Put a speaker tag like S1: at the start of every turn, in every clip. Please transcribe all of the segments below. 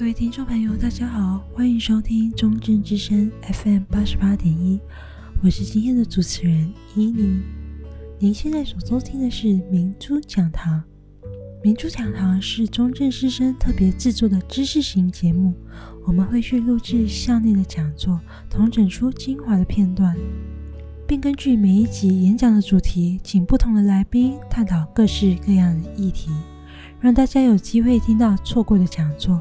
S1: 各位听众朋友，大家好，欢迎收听中正之声 FM 八十八点一，我是今天的主持人依妮。您现在所收听的是明珠讲堂。明珠讲堂是中正之声特别制作的知识型节目，我们会去录制校内的讲座，同整出精华的片段，并根据每一集演讲的主题，请不同的来宾探讨各式各样的议题，让大家有机会听到错过的讲座。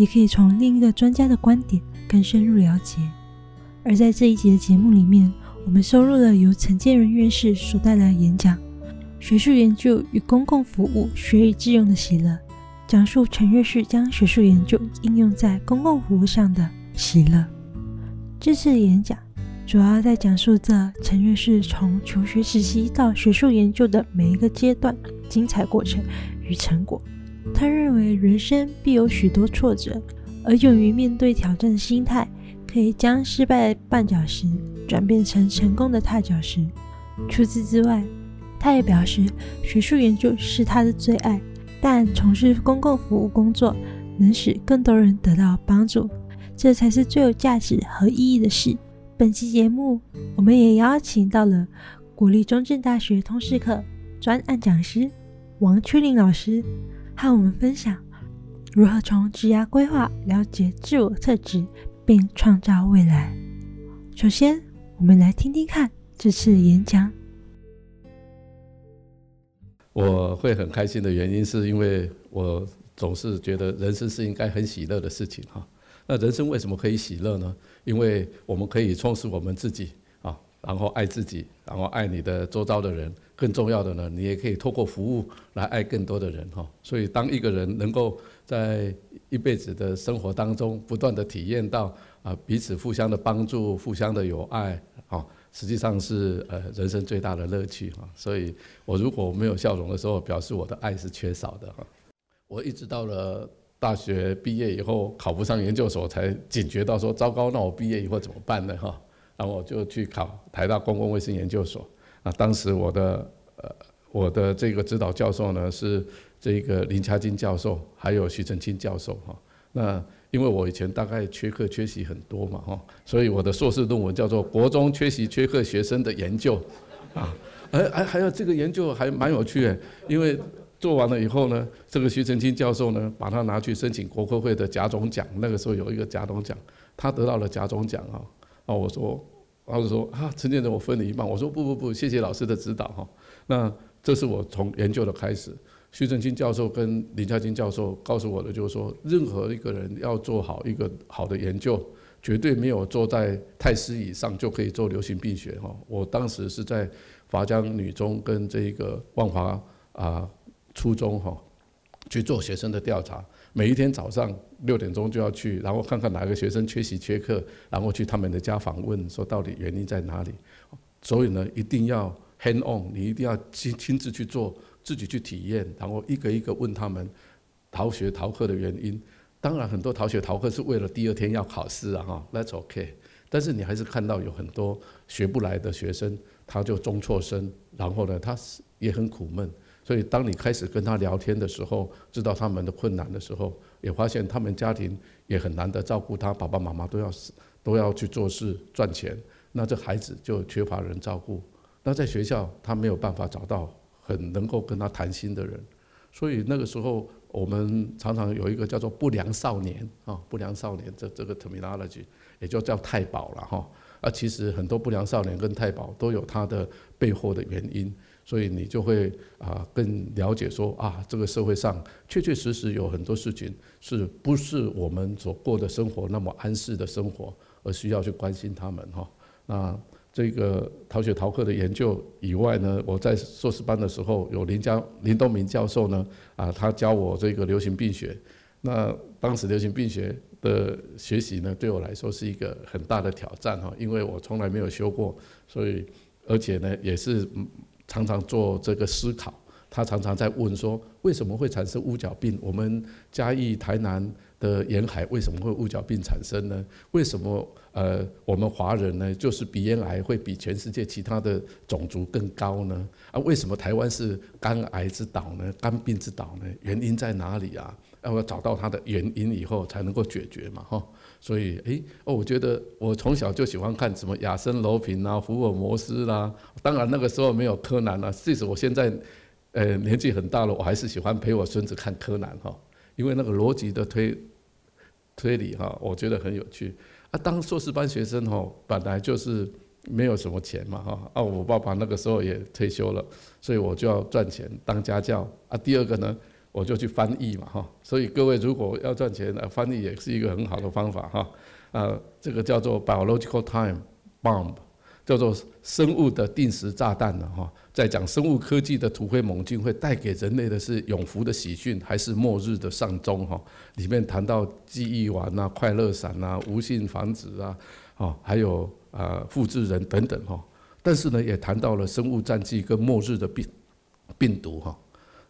S1: 也可以从另一个专家的观点更深入了解。而在这一集的节目里面，我们收录了由陈建仁院士所带来的演讲《学术研究与公共服务学以致用的喜乐》，讲述陈院士将学术研究应用在公共服务上的喜乐。这次演讲主要在讲述着陈院士从求学时期到学术研究的每一个阶段精彩过程与成果。他认为人生必有许多挫折，而勇于面对挑战的心态，可以将失败的绊脚石转变成成功的踏脚石。除此之外，他也表示，学术研究是他的最爱，但从事公共服务工作能使更多人得到帮助，这才是最有价值和意义的事。本期节目，我们也邀请到了国立中正大学通识课专案讲师王秋林老师。和我们分享如何从职涯规划了解自我特质，并创造未来。首先，我们来听听看这次演讲。
S2: 我会很开心的原因，是因为我总是觉得人生是应该很喜乐的事情哈。那人生为什么可以喜乐呢？因为我们可以充实我们自己啊，然后爱自己，然后爱你的周遭的人。更重要的呢，你也可以透过服务来爱更多的人哈。所以，当一个人能够在一辈子的生活当中不断地体验到啊彼此互相的帮助、互相的友爱啊，实际上是呃人生最大的乐趣哈。所以我如果没有笑容的时候，表示我的爱是缺少的哈。我一直到了大学毕业以后考不上研究所，才警觉到说糟糕，那我毕业以后怎么办呢哈？然后我就去考台大公共卫生研究所。啊，当时我的呃，我的这个指导教授呢是这个林嘉金教授，还有徐成清教授哈。那因为我以前大概缺课缺席很多嘛哈，所以我的硕士论文叫做《国中缺席缺课学生的研究》啊，哎还还有这个研究还蛮有趣的，因为做完了以后呢，这个徐成清教授呢把它拿去申请国科会的甲种奖，那个时候有一个甲种奖，他得到了甲种奖啊，啊我说。老师说啊，陈建仁，我分你一半。我说不不不，谢谢老师的指导哈。那这是我从研究的开始。徐正清教授跟林嘉金教授告诉我的就是说，任何一个人要做好一个好的研究，绝对没有坐在太师椅上就可以做流行病学哈。我当时是在华江女中跟这个万华啊初中哈去做学生的调查。每一天早上六点钟就要去，然后看看哪个学生缺席缺课，然后去他们的家访问，说到底原因在哪里。所以呢，一定要 hand on，你一定要亲亲自去做，自己去体验，然后一个一个问他们逃学逃课的原因。当然，很多逃学逃课是为了第二天要考试啊，哈，That's OK。但是你还是看到有很多学不来的学生，他就中辍生，然后呢，他也很苦闷。所以，当你开始跟他聊天的时候，知道他们的困难的时候，也发现他们家庭也很难得照顾他，爸爸妈妈都要都要去做事赚钱，那这孩子就缺乏人照顾。那在学校，他没有办法找到很能够跟他谈心的人，所以那个时候我们常常有一个叫做“不良少年”啊，“不良少年”这这个 terminology 也就叫太保了哈。啊，其实很多不良少年跟太保都有他的背后的原因。所以你就会啊更了解说啊，这个社会上确确实实有很多事情是不是我们所过的生活那么安适的生活，而需要去关心他们哈。那这个逃学逃课的研究以外呢，我在硕士班的时候有林江林东明教授呢啊，他教我这个流行病学。那当时流行病学的学习呢，对我来说是一个很大的挑战哈，因为我从来没有修过，所以而且呢也是。常常做这个思考，他常常在问说：为什么会产生乌脚病？我们嘉义、台南的沿海为什么会乌脚病产生呢？为什么呃我们华人呢，就是鼻咽癌会比全世界其他的种族更高呢？啊，为什么台湾是肝癌之岛呢？肝病之岛呢？原因在哪里啊？要找到它的原因以后才能够解决嘛，哈。所以，诶，哦，我觉得我从小就喜欢看什么亚森罗平啊、福尔摩斯啦。当然那个时候没有柯南啊，即使我现在，呃，年纪很大了，我还是喜欢陪我孙子看柯南哈，因为那个逻辑的推推理哈，我觉得很有趣。啊，当硕士班学生哈，本来就是没有什么钱嘛哈。啊，我爸爸那个时候也退休了，所以我就要赚钱当家教。啊，第二个呢。我就去翻译嘛哈，所以各位如果要赚钱，翻译也是一个很好的方法哈。啊，这个叫做 biological time bomb，叫做生物的定时炸弹了哈。在讲生物科技的突飞猛进会带给人类的是永福的喜讯，还是末日的丧钟哈？里面谈到记忆丸啊、快乐伞啊、无性繁殖啊，哦，还有啊复制人等等哈。但是呢，也谈到了生物战记跟末日的病病毒哈。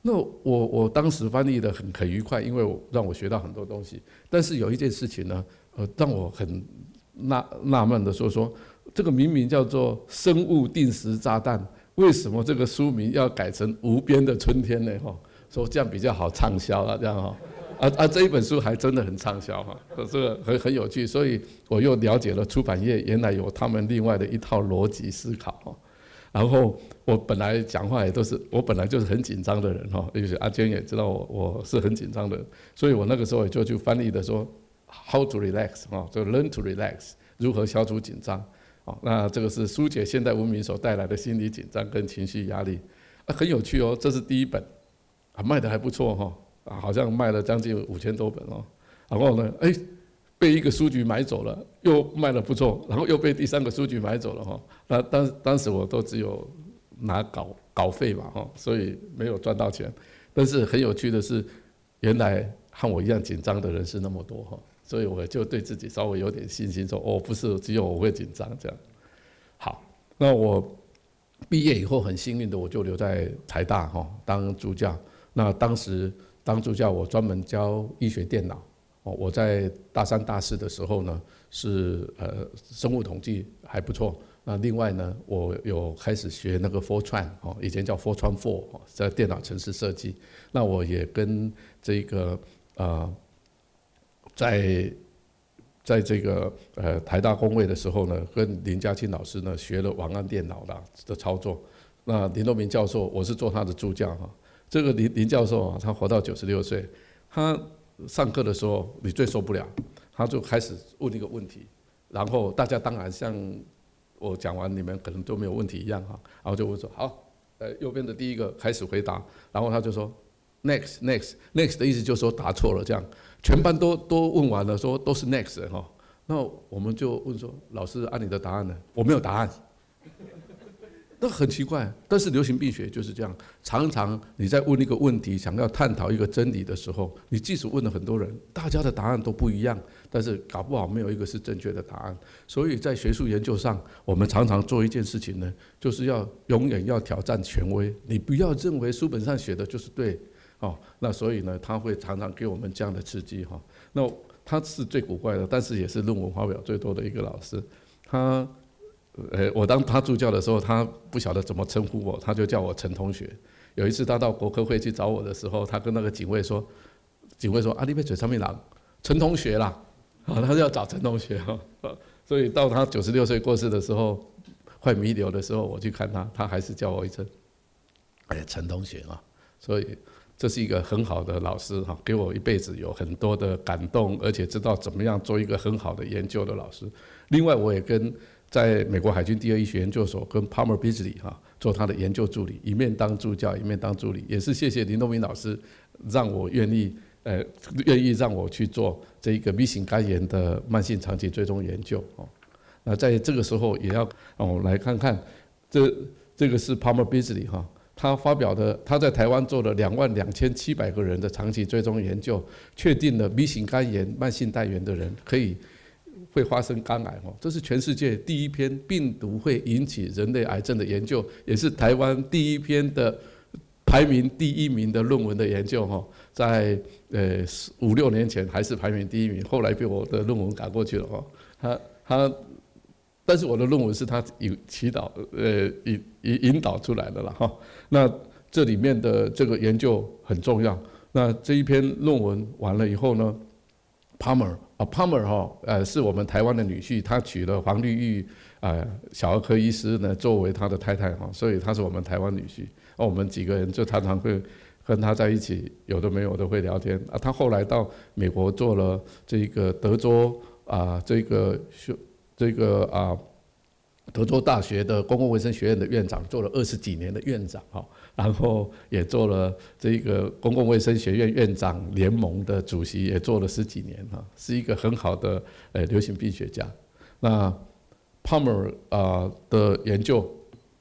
S2: 那我我当时翻译的很很愉快，因为我让我学到很多东西。但是有一件事情呢，呃，让我很纳纳闷的说说，这个明明叫做《生物定时炸弹》，为什么这个书名要改成《无边的春天》呢？哈，说这样比较好畅销啊，这样哈，啊啊这一本书还真的很畅销哈，这个很很有趣，所以我又了解了出版业原来有他们另外的一套逻辑思考哈。然后我本来讲话也都是，我本来就是很紧张的人哈，而且阿娟也知道我我是很紧张的，所以我那个时候也就去翻译的说，how to relax 哈，就 learn to relax，如何消除紧张，哦，那这个是疏解现代文明所带来的心理紧张跟情绪压力，啊，很有趣哦，这是第一本，啊，卖的还不错哈，啊，好像卖了将近五千多本哦，然后呢，哎。被一个书局买走了，又卖得不错，然后又被第三个书局买走了哈。那当当时我都只有拿稿稿费嘛哈，所以没有赚到钱。但是很有趣的是，原来和我一样紧张的人是那么多哈，所以我就对自己稍微有点信心，说哦，不是只有我会紧张这样。好，那我毕业以后很幸运的，我就留在台大哈当助教。那当时当助教，我专门教医学电脑。哦，我在大三、大四的时候呢，是呃生物统计还不错。那另外呢，我有开始学那个 Fortran 哦，以前叫 Fortran Four，在电脑程式设计。那我也跟这个呃，在在这个呃台大工位的时候呢，跟林嘉清老师呢学了网安电脑的的操作。那林东明教授，我是做他的助教哈。这个林林教授啊，他活到九十六岁，他。上课的时候你最受不了，他就开始问一个问题，然后大家当然像我讲完你们可能都没有问题一样哈，然后就会说好，呃右边的第一个开始回答，然后他就说 next next next 的意思就是说答错了这样，全班都都问完了说都是 next 哈，那我们就问说老师按你的答案呢？我没有答案。那很奇怪，但是流行病学就是这样。常常你在问一个问题，想要探讨一个真理的时候，你即使问了很多人，大家的答案都不一样，但是搞不好没有一个是正确的答案。所以在学术研究上，我们常常做一件事情呢，就是要永远要挑战权威。你不要认为书本上写的就是对，哦，那所以呢，他会常常给我们这样的刺激哈。那他是最古怪的，但是也是论文发表最多的一个老师，他。呃，我当他助教的时候，他不晓得怎么称呼我，他就叫我陈同学。有一次他到国科会去找我的时候，他跟那个警卫说：“警卫说，阿里贝嘴上面狼，陈同学啦，啊，他就要找陈同学哈。所以到他九十六岁过世的时候，快弥留的时候，我去看他，他还是叫我一声，哎，陈同学啊。所以这是一个很好的老师哈，给我一辈子有很多的感动，而且知道怎么样做一个很好的研究的老师。另外，我也跟。在美国海军第二医学研究所跟 Palmer Beasley 哈做他的研究助理，一面当助教，一面当助理，也是谢谢林东明老师，让我愿意呃愿意让我去做这一个 B 型肝炎的慢性长期追踪研究哦。那在这个时候也要哦来看看，这这个是 Palmer Beasley 哈，他发表的他在台湾做了两万两千七百个人的长期追踪研究，确定了 B 型肝炎慢性带原的人可以。会发生肝癌哦，这是全世界第一篇病毒会引起人类癌症的研究，也是台湾第一篇的排名第一名的论文的研究哈，在呃五六年前还是排名第一名，后来被我的论文赶过去了哈。他他，但是我的论文是他引祈祷呃引引引导出来的了哈。那这里面的这个研究很重要，那这一篇论文完了以后呢，Palmer 啊 Palmer 哈，呃，是我们台湾的女婿，他娶了黄绿玉啊小儿科医师呢作为他的太太哈，所以他是我们台湾女婿。那我们几个人就常常会跟他在一起，有的没有的会聊天啊。他后来到美国做了这个德州啊这个学这个啊。德州大学的公共卫生学院的院长，做了二十几年的院长哈，然后也做了这个公共卫生学院院长联盟的主席，也做了十几年哈，是一个很好的呃流行病学家。那 Palmer 啊的研究，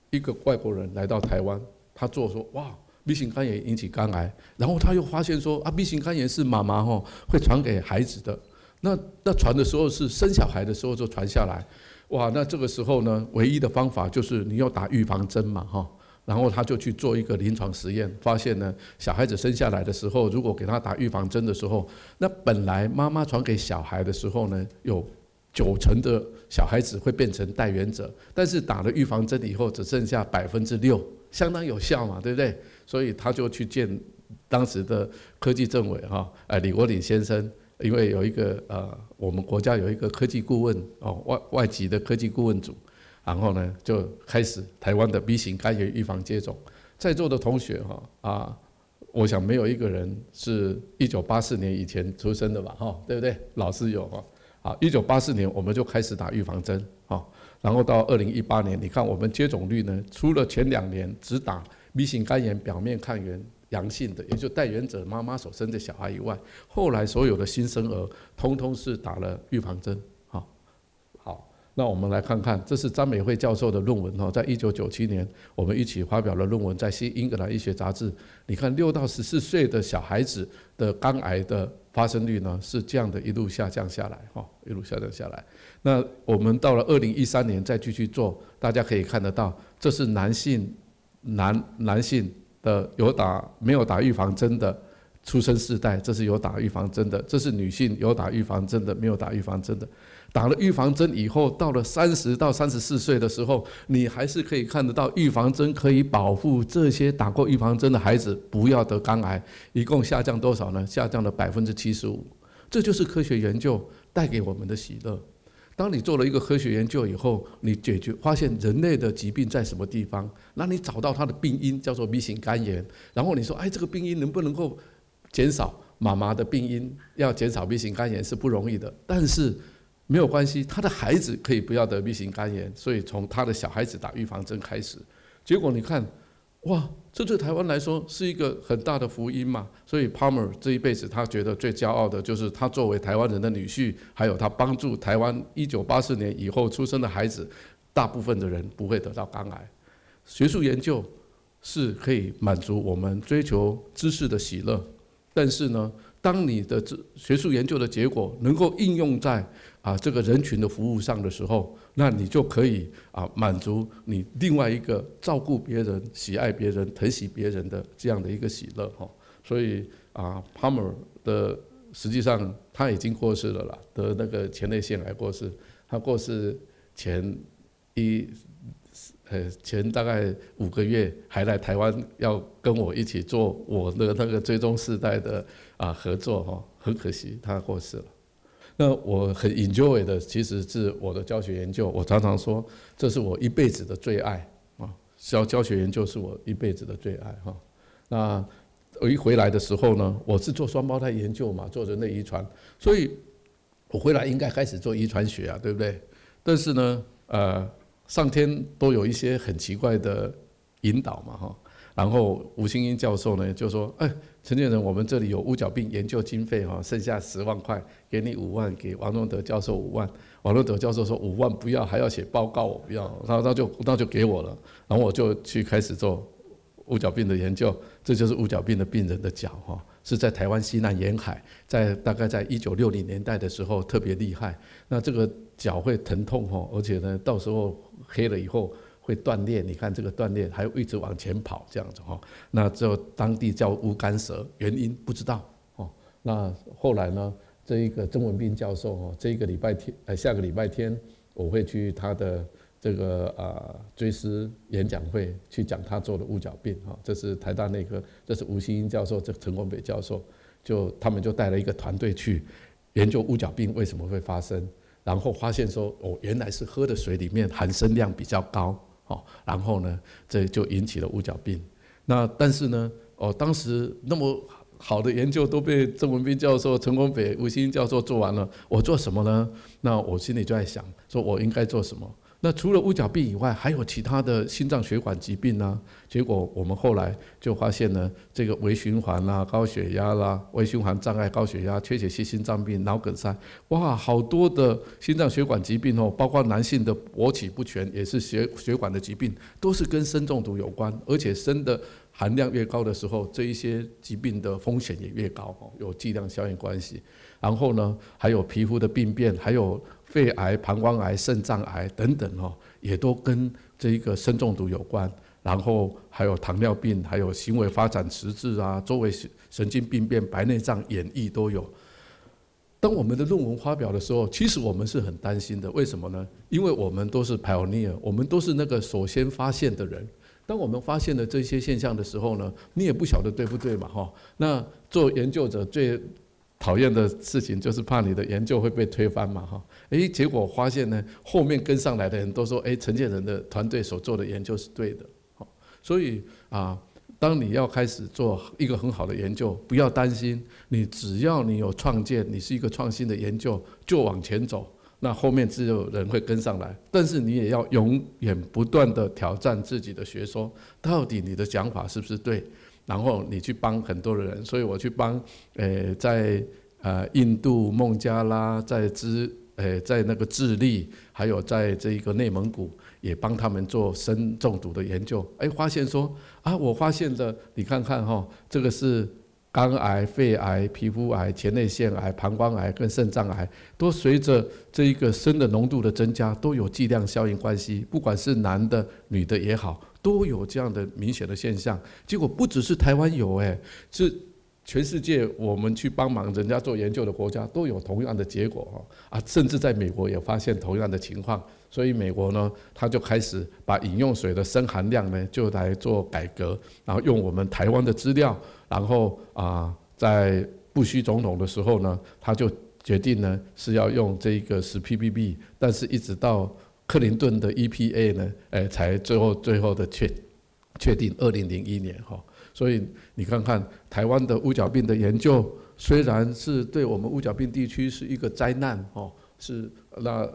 S2: 一个外国人来到台湾，他做说哇，B 型肝炎引起肝癌，然后他又发现说啊，B 型肝炎是妈妈吼会传给孩子的，那那传的时候是生小孩的时候就传下来。哇，那这个时候呢，唯一的方法就是你要打预防针嘛，哈，然后他就去做一个临床实验，发现呢，小孩子生下来的时候，如果给他打预防针的时候，那本来妈妈传给小孩的时候呢，有九成的小孩子会变成带原者，但是打了预防针以后，只剩下百分之六，相当有效嘛，对不对？所以他就去见当时的科技政委哈，呃，李国鼎先生。因为有一个呃，我们国家有一个科技顾问哦，外外籍的科技顾问组，然后呢就开始台湾的 B 型肝炎预防接种。在座的同学哈啊，我想没有一个人是一九八四年以前出生的吧哈，对不对？老师有哈，啊，一九八四年我们就开始打预防针啊，然后到二零一八年，你看我们接种率呢，除了前两年只打 B 型肝炎表面抗原。阳性的，也就带原者妈妈所生的小孩以外，后来所有的新生儿，通通是打了预防针。那我们来看看，这是张美惠教授的论文哈，在一九九七年，我们一起发表了论文，在《新英格兰医学杂志》。你看，六到十四岁的小孩子的肝癌的发生率呢，是这样的一路下降下来，哈，一路下降下来。那我们到了二零一三年再继续做，大家可以看得到，这是男性男男性。的有打没有打预防针的出生世代，这是有打预防针的；这是女性有打预防针的，没有打预防针的。打了预防针以后，到了三十到三十四岁的时候，你还是可以看得到预防针可以保护这些打过预防针的孩子不要得肝癌。一共下降多少呢？下降了百分之七十五。这就是科学研究带给我们的喜乐。当你做了一个科学研究以后，你解决发现人类的疾病在什么地方，那你找到它的病因叫做 B 型肝炎，然后你说，哎，这个病因能不能够减少？妈妈的病因要减少 B 型肝炎是不容易的，但是没有关系，他的孩子可以不要得 B 型肝炎，所以从他的小孩子打预防针开始，结果你看。哇，这对台湾来说是一个很大的福音嘛。所以 Palmer 这一辈子，他觉得最骄傲的就是他作为台湾人的女婿，还有他帮助台湾一九八四年以后出生的孩子，大部分的人不会得到肝癌。学术研究是可以满足我们追求知识的喜乐，但是呢，当你的这学术研究的结果能够应用在啊这个人群的服务上的时候，那你就可以啊满足你另外一个照顾别人、喜爱别人、疼惜别人的这样的一个喜乐哈。所以啊，Palmer 的实际上他已经过世了啦，得那个前列腺癌过世。他过世前一呃前大概五个月还来台湾要跟我一起做我的那个追踪世代的。啊，合作哈，很可惜他过世了。那我很 enjoy 的，其实是我的教学研究。我常常说，这是我一辈子的最爱啊，教教学研究是我一辈子的最爱哈。那我一回来的时候呢，我是做双胞胎研究嘛，做人类遗传，所以我回来应该开始做遗传学啊，对不对？但是呢，呃，上天都有一些很奇怪的引导嘛哈。然后吴新英教授呢就说：“哎，陈建仁，我们这里有乌角病研究经费哈，剩下十万块，给你五万，给王荣德教授五万。王荣德教授说五万不要，还要写报告，我不要。然后他就那就给我了，然后我就去开始做乌角病的研究。这就是乌角病的病人的脚哈，是在台湾西南沿海，在大概在一九六零年代的时候特别厉害。那这个脚会疼痛哈，而且呢，到时候黑了以后。”会断裂，你看这个断裂，还一直往前跑这样子哈。那就当地叫乌干蛇，原因不知道哦。那后来呢，这一个曾文斌教授哦，这一个礼拜天，呃，下个礼拜天我会去他的这个啊追思演讲会去讲他做的乌脚病哈，这是台大内科，这是吴新英教授，这陈功北教授，就他们就带了一个团队去研究乌脚病为什么会发生，然后发现说哦，原来是喝的水里面含砷量比较高哦，然后呢这就引起了乌脚病。那但是呢哦，当时那么好的研究都被郑文斌教授、陈功北、吴新英教授做完了，我做什么呢？那我心里就在想，说我应该做什么？那除了乌脚病以外，还有其他的心脏血管疾病呢？结果我们后来就发现呢，这个微循环啦、高血压啦、微循环障碍、高血压、缺血性心脏病、脑梗塞，哇，好多的心脏血管疾病哦，包括男性的勃起不全，也是血血管的疾病，都是跟砷中毒有关，而且砷的含量越高的时候，这一些疾病的风险也越高哦，有剂量效应关系。然后呢，还有皮肤的病变，还有。肺癌、膀胱癌、肾脏癌等等哦，也都跟这一个砷中毒有关。然后还有糖尿病，还有行为发展迟滞啊，周围神经病变、白内障、眼翳都有。当我们的论文发表的时候，其实我们是很担心的。为什么呢？因为我们都是 pioneer，我们都是那个首先发现的人。当我们发现了这些现象的时候呢，你也不晓得对不对嘛？哈，那做研究者最讨厌的事情就是怕你的研究会被推翻嘛，哈，诶，结果发现呢，后面跟上来的人都说，诶，陈建仁的团队所做的研究是对的，好，所以啊，当你要开始做一个很好的研究，不要担心，你只要你有创建，你是一个创新的研究，就往前走，那后面自有人会跟上来，但是你也要永远不断地挑战自己的学说，到底你的讲法是不是对？然后你去帮很多的人，所以我去帮，呃，在呃印度孟加拉，在智，呃，在那个智利，还有在这一个内蒙古，也帮他们做砷中毒的研究。哎，发现说啊，我发现的，你看看哈，这个是肝癌、肺癌、皮肤癌、前列腺癌、膀胱癌跟肾脏癌，都随着这一个砷的浓度的增加，都有剂量效应关系，不管是男的、女的也好。都有这样的明显的现象，结果不只是台湾有，哎，是全世界我们去帮忙人家做研究的国家都有同样的结果哈啊，甚至在美国也发现同样的情况，所以美国呢，他就开始把饮用水的砷含量呢就来做改革，然后用我们台湾的资料，然后啊，在布希总统的时候呢，他就决定呢是要用这个十 ppb，但是一直到。克林顿的 EPA 呢，哎，才最后最后的确确定二零零一年哈，所以你看看台湾的乌角病的研究，虽然是对我们乌角病地区是一个灾难哦，是那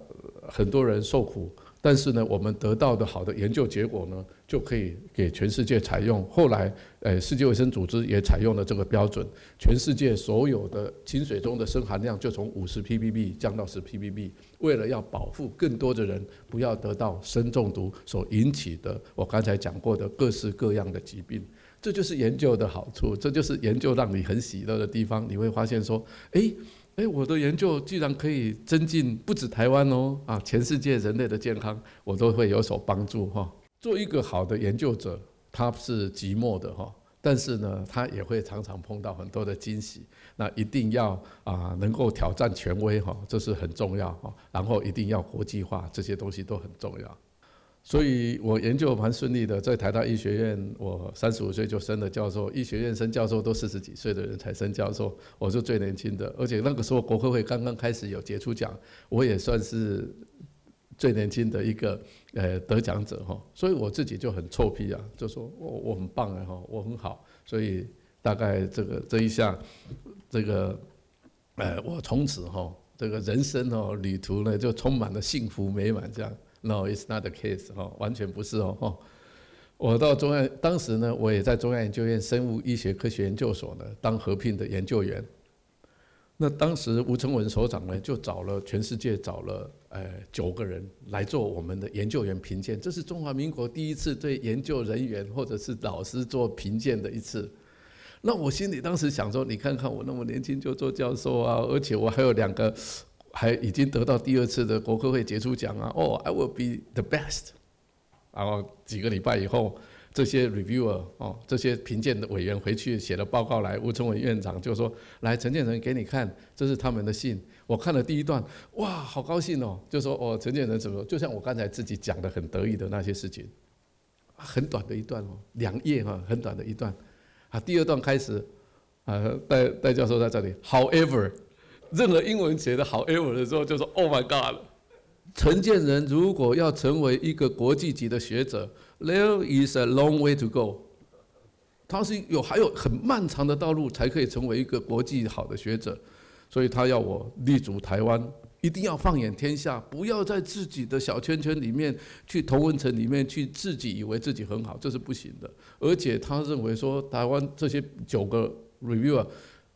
S2: 很多人受苦。但是呢，我们得到的好的研究结果呢，就可以给全世界采用。后来，呃，世界卫生组织也采用了这个标准，全世界所有的清水中的砷含量就从五十 ppb 降到十 ppb，为了要保护更多的人不要得到砷中毒所引起的我刚才讲过的各式各样的疾病。这就是研究的好处，这就是研究让你很喜乐的地方。你会发现说，诶。哎，我的研究既然可以增进不止台湾哦，啊，全世界人类的健康，我都会有所帮助哈。做一个好的研究者，他是寂寞的哈，但是呢，他也会常常碰到很多的惊喜。那一定要啊，能够挑战权威哈，这是很重要哈。然后一定要国际化，这些东西都很重要。所以我研究蛮顺利的，在台大医学院，我三十五岁就升了教授。医学院升教授都四十几岁的人才升教授，我是最年轻的。而且那个时候国科会刚刚开始有杰出奖，我也算是最年轻的一个呃得奖者哈。所以我自己就很臭屁啊，就说我我很棒哎哈，我很好。所以大概这个这一下，这个呃我从此哈这个人生哦旅途呢就充满了幸福美满这样。No, it's not the case. 哈，完全不是哦。哈，我到中央，当时呢，我也在中央研究院生物医学科学研究所呢当合聘的研究员。那当时吴承文所长呢，就找了全世界找了呃九个人来做我们的研究员评鉴。这是中华民国第一次对研究人员或者是老师做评鉴的一次。那我心里当时想说，你看看我那么年轻就做教授啊，而且我还有两个。还已经得到第二次的国科会杰出奖啊！哦，I will be the best。然后几个礼拜以后，这些 reviewer 哦，这些评鉴的委员回去写了报告来，吴聪伟院长就说：“来，陈建仁给你看，这是他们的信。我看了第一段，哇，好高兴哦！就说哦，陈建仁怎么，就像我刚才自己讲的很得意的那些事情，很短的一段哦，两页哈，很短的一段。啊，第二段开始，啊，戴戴教授在这里，However，任何英文写的好，英文的时候，就说 Oh my God。”陈建仁如果要成为一个国际级的学者，There is a long way to go。他是有还有很漫长的道路才可以成为一个国际好的学者，所以他要我立足台湾，一定要放眼天下，不要在自己的小圈圈里面去同文层里面去自己以为自己很好，这是不行的。而且他认为说，台湾这些九个 reviewer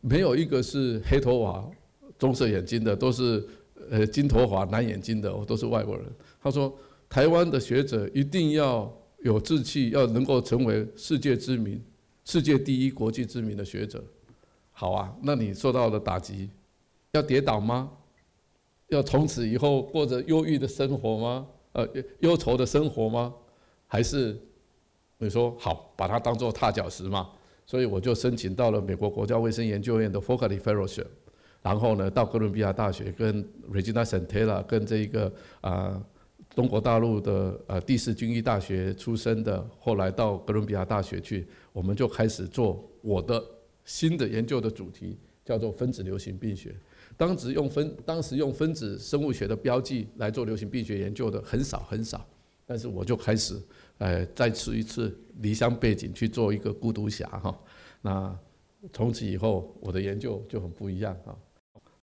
S2: 没有一个是黑头娃、棕色眼睛的，都是。呃，金头发、蓝眼睛的，都是外国人。他说，台湾的学者一定要有志气，要能够成为世界知名、世界第一、国际知名的学者。好啊，那你受到了打击，要跌倒吗？要从此以后过着忧郁的生活吗？呃，忧愁的生活吗？还是你说好，把它当做踏脚石嘛？所以我就申请到了美国国家卫生研究院的 Faculty Fellowship。然后呢，到哥伦比亚大学跟 Regina Santella 跟这一个啊、中国大陆的呃第四军医大学出身的，后来到哥伦比亚大学去，我们就开始做我的新的研究的主题，叫做分子流行病学。当时用分当时用分子生物学的标记来做流行病学研究的很少很少，但是我就开始呃再次一次离乡背井去做一个孤独侠哈。那从此以后我的研究就很不一样啊。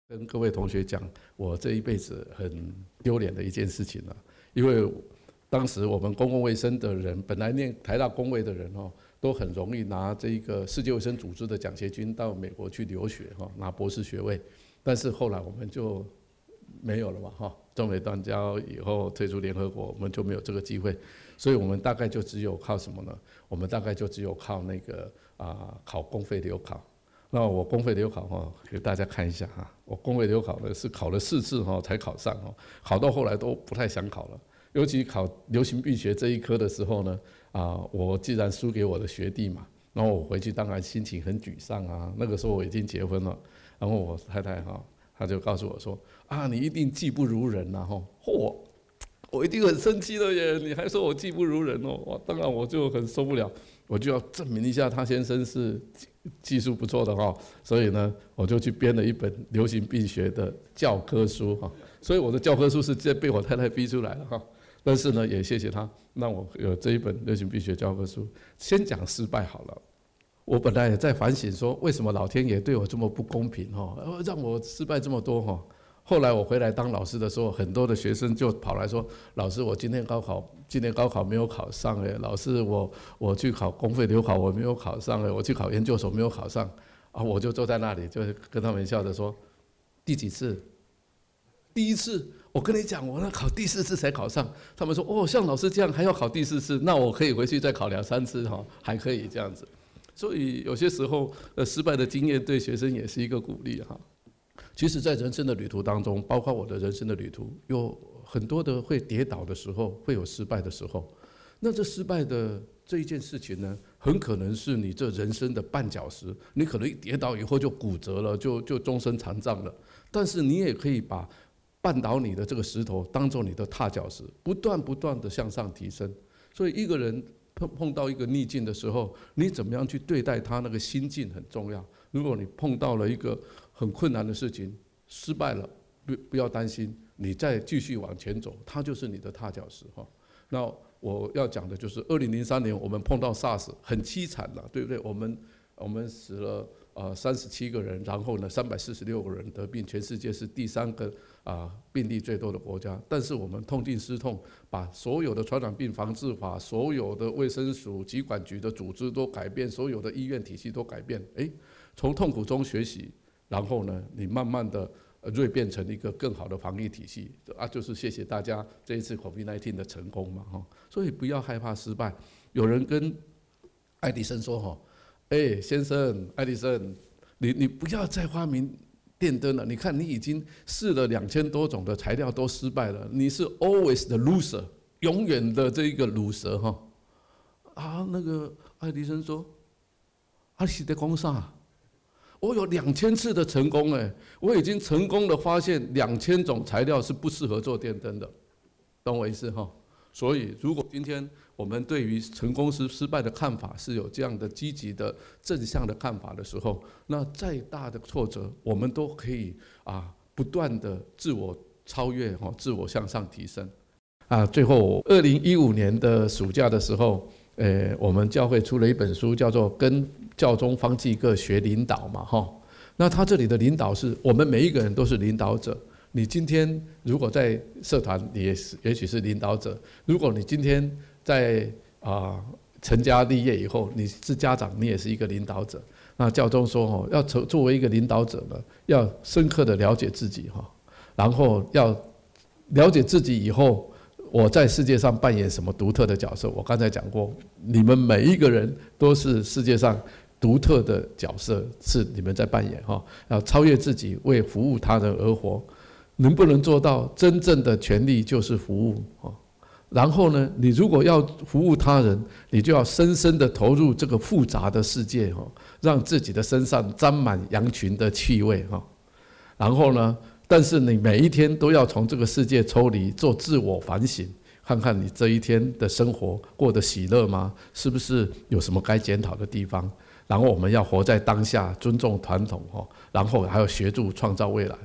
S2: 跟各位同学讲，我这一辈子很丢脸的一件事情了，因为当时我们公共卫生的人，本来念台大公卫的人哦，都很容易拿这个世界卫生组织的奖学金到美国去留学哈，拿博士学位。但是后来我们就没有了嘛哈，中美断交以后退出联合国，我们就没有这个机会，所以我们大概就只有靠什么呢？我们大概就只有靠那个啊考公费留考。那我公费留考哈，给大家看一下哈。我公费留考呢是考了四次哈才考上哈，考到后来都不太想考了。尤其考流行病学这一科的时候呢，啊，我既然输给我的学弟嘛，然后我回去当然心情很沮丧啊。那个时候我已经结婚了，然后我太太哈，她就告诉我说啊，你一定技不如人呐哈。嚯，我一定很生气的耶！你还说我技不如人哦，哇，当然我就很受不了，我就要证明一下他先生是。技术不错的哈，所以呢，我就去编了一本流行病学的教科书哈。所以我的教科书是直接被我太太逼出来的哈。但是呢，也谢谢她，让我有这一本流行病学教科书。先讲失败好了。我本来也在反省说，为什么老天爷对我这么不公平哈，让我失败这么多哈。后来我回来当老师的时候，很多的学生就跑来说：“老师，我今天高考，今年高考没有考上哎。老师，我我去考公费留考，我没有考上哎。我去考研究所没有考上啊。”我就坐在那里，就是跟他们笑着说：“第几次？第一次。我跟你讲，我那考第四次才考上。他们说：哦，像老师这样还要考第四次，那我可以回去再考两三次哈，还可以这样子。所以有些时候，呃，失败的经验对学生也是一个鼓励哈。”其实，在人生的旅途当中，包括我的人生的旅途，有很多的会跌倒的时候，会有失败的时候。那这失败的这一件事情呢，很可能是你这人生的绊脚石。你可能一跌倒以后就骨折了，就就终身残障了。但是你也可以把绊倒你的这个石头当做你的踏脚石，不断不断的向上提升。所以，一个人碰碰到一个逆境的时候，你怎么样去对待他那个心境很重要。如果你碰到了一个很困难的事情，失败了，不不要担心，你再继续往前走，它就是你的踏脚石哈。那我要讲的就是，二零零三年我们碰到 SARS，很凄惨了，对不对？我们我们死了呃三十七个人，然后呢三百四十六个人得病，全世界是第三个啊病例最多的国家。但是我们痛定思痛，把所有的传染病防治法、所有的卫生署、疾管局的组织都改变，所有的医院体系都改变，诶。从痛苦中学习，然后呢，你慢慢的锐变成一个更好的防疫体系啊，就是谢谢大家这一次 COVID-19 的成功嘛哈，所以不要害怕失败。有人跟爱迪生说哈，哎，先生，爱迪生，你你不要再发明电灯了，你看你已经试了两千多种的材料都失败了，你是 always the loser，永远的这一个鲁蛇哈。啊，那个爱迪生说，阿西的公啥？我有两千次的成功哎，我已经成功的发现两千种材料是不适合做电灯的，懂我意思哈？所以如果今天我们对于成功是失败的看法是有这样的积极的正向的看法的时候，那再大的挫折我们都可以啊不断的自我超越哈，自我向上提升。啊，最后二零一五年的暑假的时候，呃，我们教会出了一本书，叫做《跟教宗方济各学领导》嘛，哈。那他这里的领导是我们每一个人都是领导者。你今天如果在社团，你也是也许是领导者；如果你今天在啊成家立业以后，你是家长，你也是一个领导者。那教宗说，哦，要成作为一个领导者呢，要深刻的了解自己，哈，然后要了解自己以后。我在世界上扮演什么独特的角色？我刚才讲过，你们每一个人都是世界上独特的角色，是你们在扮演哈。要超越自己，为服务他人而活，能不能做到真正的权利就是服务啊？然后呢，你如果要服务他人，你就要深深的投入这个复杂的世界哈，让自己的身上沾满羊群的气味哈。然后呢？但是你每一天都要从这个世界抽离，做自我反省，看看你这一天的生活过得喜乐吗？是不是有什么该检讨的地方？然后我们要活在当下，尊重传统哦，然后还要协助创造未来。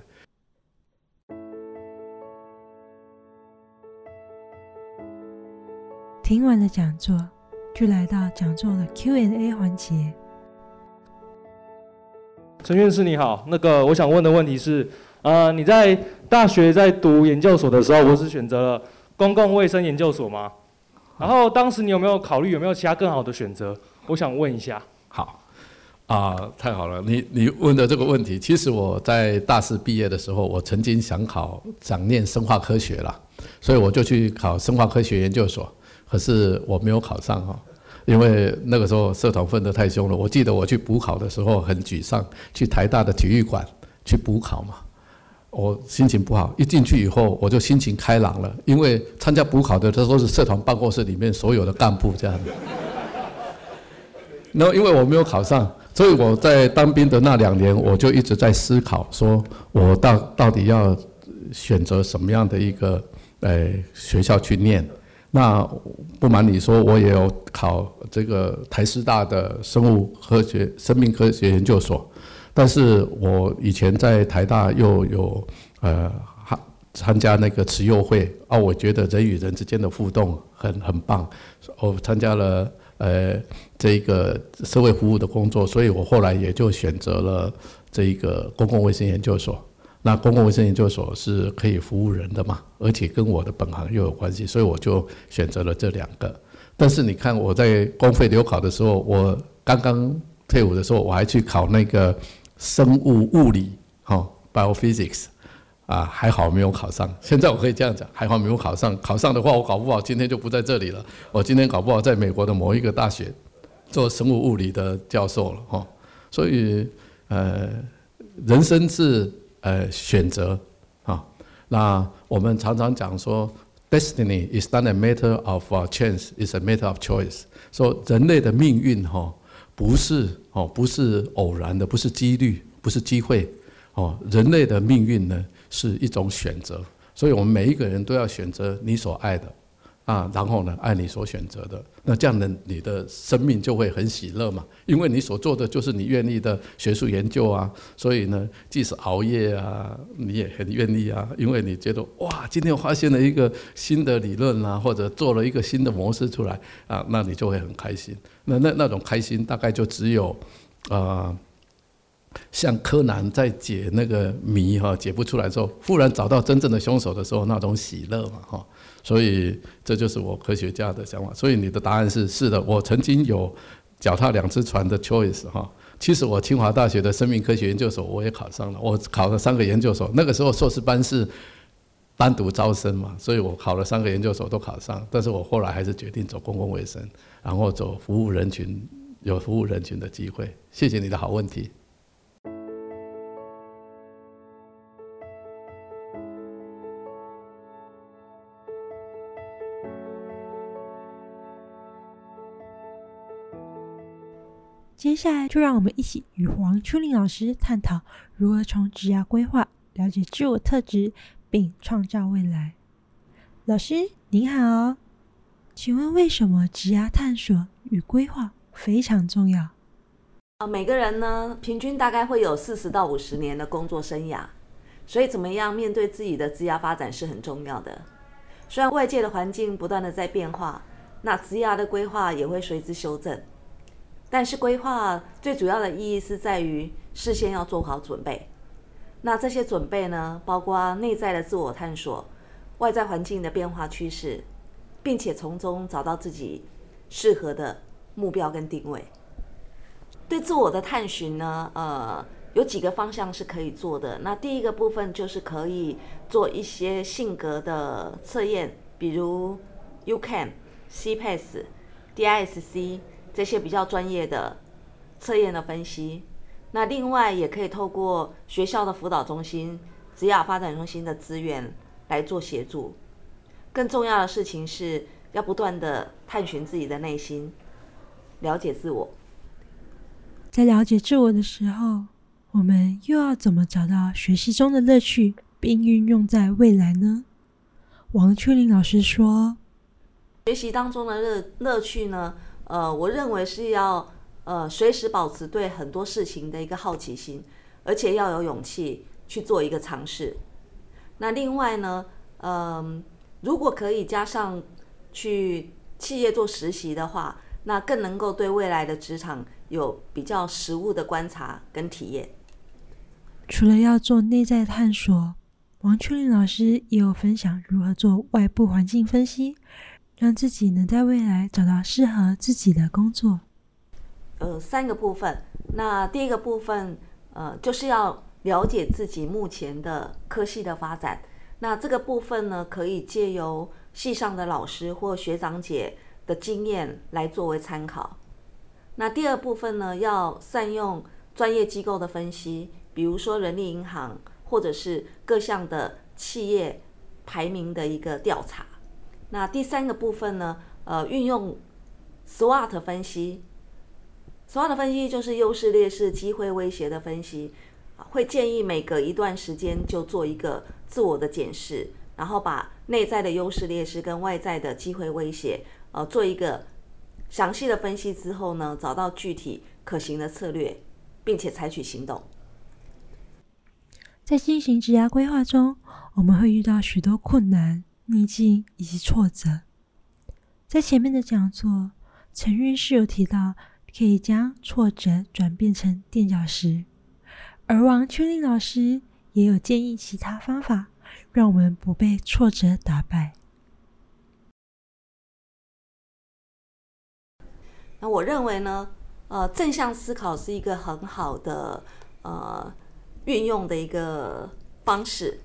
S1: 听完了讲座，就来到讲座的 Q&A 环节。
S3: 陈院士你好，那个我想问的问题是。呃，你在大学在读研究所的时候，不是选择了公共卫生研究所吗？然后当时你有没有考虑有没有其他更好的选择？我想问一下。
S2: 好，啊、太好了，你你问的这个问题，其实我在大四毕业的时候，我曾经想考想念生化科学了，所以我就去考生化科学研究所，可是我没有考上哈，因为那个时候社团分得太凶了。我记得我去补考的时候很沮丧，去台大的体育馆去补考嘛。我心情不好，一进去以后我就心情开朗了，因为参加补考的这都是社团办公室里面所有的干部这样。然后因为我没有考上，所以我在当兵的那两年，我就一直在思考，说我到到底要选择什么样的一个呃学校去念。那不瞒你说，我也有考这个台师大的生物科学、生命科学研究所。但是我以前在台大又有呃参加那个慈幼会啊，我觉得人与人之间的互动很很棒。我参加了呃这个社会服务的工作，所以我后来也就选择了这一个公共卫生研究所。那公共卫生研究所是可以服务人的嘛，而且跟我的本行又有关系，所以我就选择了这两个。但是你看我在公费留考的时候，我刚刚退伍的时候，我还去考那个。生物物理，哈，biophysics，啊，还好没有考上。现在我可以这样讲，还好没有考上。考上的话，我搞不好今天就不在这里了。我今天搞不好在美国的某一个大学做生物物理的教授了，哈。所以，呃，人生是呃选择，啊，那我们常常讲说，destiny is not a matter of chance, is a matter of choice。说人类的命运，哈。不是哦，不是偶然的，不是几率，不是机会，哦，人类的命运呢是一种选择，所以我们每一个人都要选择你所爱的，啊，然后呢爱你所选择的，那这样呢你的生命就会很喜乐嘛，因为你所做的就是你愿意的学术研究啊，所以呢即使熬夜啊，你也很愿意啊，因为你觉得哇，今天发现了一个新的理论啊，或者做了一个新的模式出来啊，那你就会很开心。那那那种开心，大概就只有，啊、像柯南在解那个谜哈，解不出来之后，忽然找到真正的凶手的时候，那种喜乐嘛哈。所以这就是我科学家的想法。所以你的答案是是的，我曾经有脚踏两只船的 choice 哈。其实我清华大学的生命科学研究所我也考上了，我考了三个研究所。那个时候硕士班是单独招生嘛，所以我考了三个研究所都考上。但是我后来还是决定走公共卫生。然后走服务人群，有服务人群的机会。谢谢你的好问题。
S1: 接下来就让我们一起与王秋玲老师探讨如何从职涯规划了解自我特质，并创造未来。老师您好，请问为什么职涯探索与规划非常重要？
S4: 啊，每个人呢，平均大概会有四十到五十年的工作生涯，所以怎么样面对自己的职业发展是很重要的。虽然外界的环境不断的在变化，那职业的规划也会随之修正。但是规划最主要的意义是在于事先要做好准备。那这些准备呢，包括内在的自我探索。外在环境的变化趋势，并且从中找到自己适合的目标跟定位。对自我的探寻呢，呃，有几个方向是可以做的。那第一个部分就是可以做一些性格的测验，比如 U-CAN、CPAS、DISC 这些比较专业的测验的分析。那另外也可以透过学校的辅导中心、职涯发展中心的资源。来做协助，更重要的事情是要不断的探寻自己的内心，了解自我。
S1: 在了解自我的时候，我们又要怎么找到学习中的乐趣，并运用在未来呢？王秋玲老师说：“
S4: 学习当中的乐乐趣呢，呃，我认为是要呃随时保持对很多事情的一个好奇心，而且要有勇气去做一个尝试。”那另外呢，嗯，如果可以加上去企业做实习的话，那更能够对未来的职场有比较实物的观察跟体验。
S1: 除了要做内在探索，王秋玲老师也有分享如何做外部环境分析，让自己能在未来找到适合自己的工作。
S4: 呃，三个部分。那第一个部分，呃，就是要。了解自己目前的科系的发展，那这个部分呢，可以借由系上的老师或学长姐的经验来作为参考。那第二部分呢，要善用专业机构的分析，比如说人力银行或者是各项的企业排名的一个调查。那第三个部分呢，呃，运用 SWOT 分析。SWOT 分析就是优势、劣势、机会、威胁的分析。会建议每隔一段时间就做一个自我的检视，然后把内在的优势劣势跟外在的机会威胁，呃，做一个详细的分析之后呢，找到具体可行的策略，并且采取行动。
S1: 在进行职涯规划中，我们会遇到许多困难、逆境以及挫折。在前面的讲座，陈韵是有提到，可以将挫折转变成垫脚石。而王秋玲老师也有建议其他方法，让我们不被挫折打败。
S4: 那我认为呢，呃，正向思考是一个很好的呃运用的一个方式。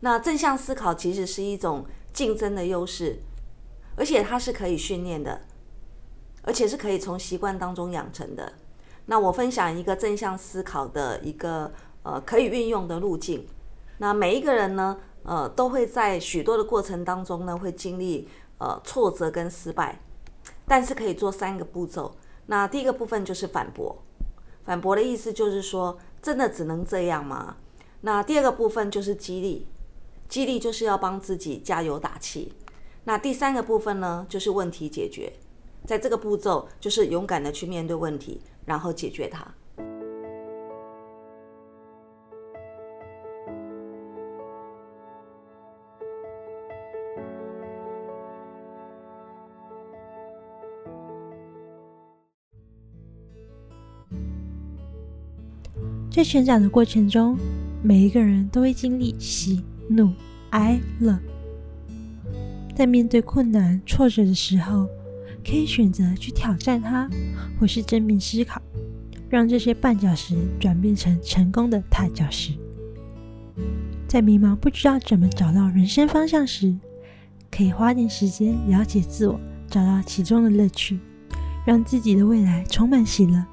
S4: 那正向思考其实是一种竞争的优势，而且它是可以训练的，而且是可以从习惯当中养成的。那我分享一个正向思考的一个呃可以运用的路径。那每一个人呢，呃，都会在许多的过程当中呢，会经历呃挫折跟失败，但是可以做三个步骤。那第一个部分就是反驳，反驳的意思就是说，真的只能这样吗？那第二个部分就是激励，激励就是要帮自己加油打气。那第三个部分呢，就是问题解决，在这个步骤就是勇敢的去面对问题。然后解决它。
S1: 在成长的过程中，每一个人都会经历喜怒哀乐。在面对困难挫折的时候，可以选择去挑战它，或是正面思考，让这些绊脚石转变成成功的踏脚石。在迷茫不知道怎么找到人生方向时，可以花点时间了解自我，找到其中的乐趣，让自己的未来充满喜乐，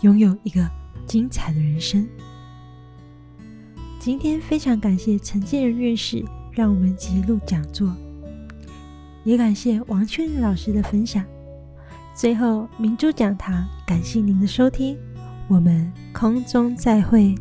S1: 拥有一个精彩的人生。今天非常感谢陈建仁院士让我们记录讲座。也感谢王秋仁老师的分享。最后，明珠讲堂感谢您的收听，我们空中再会。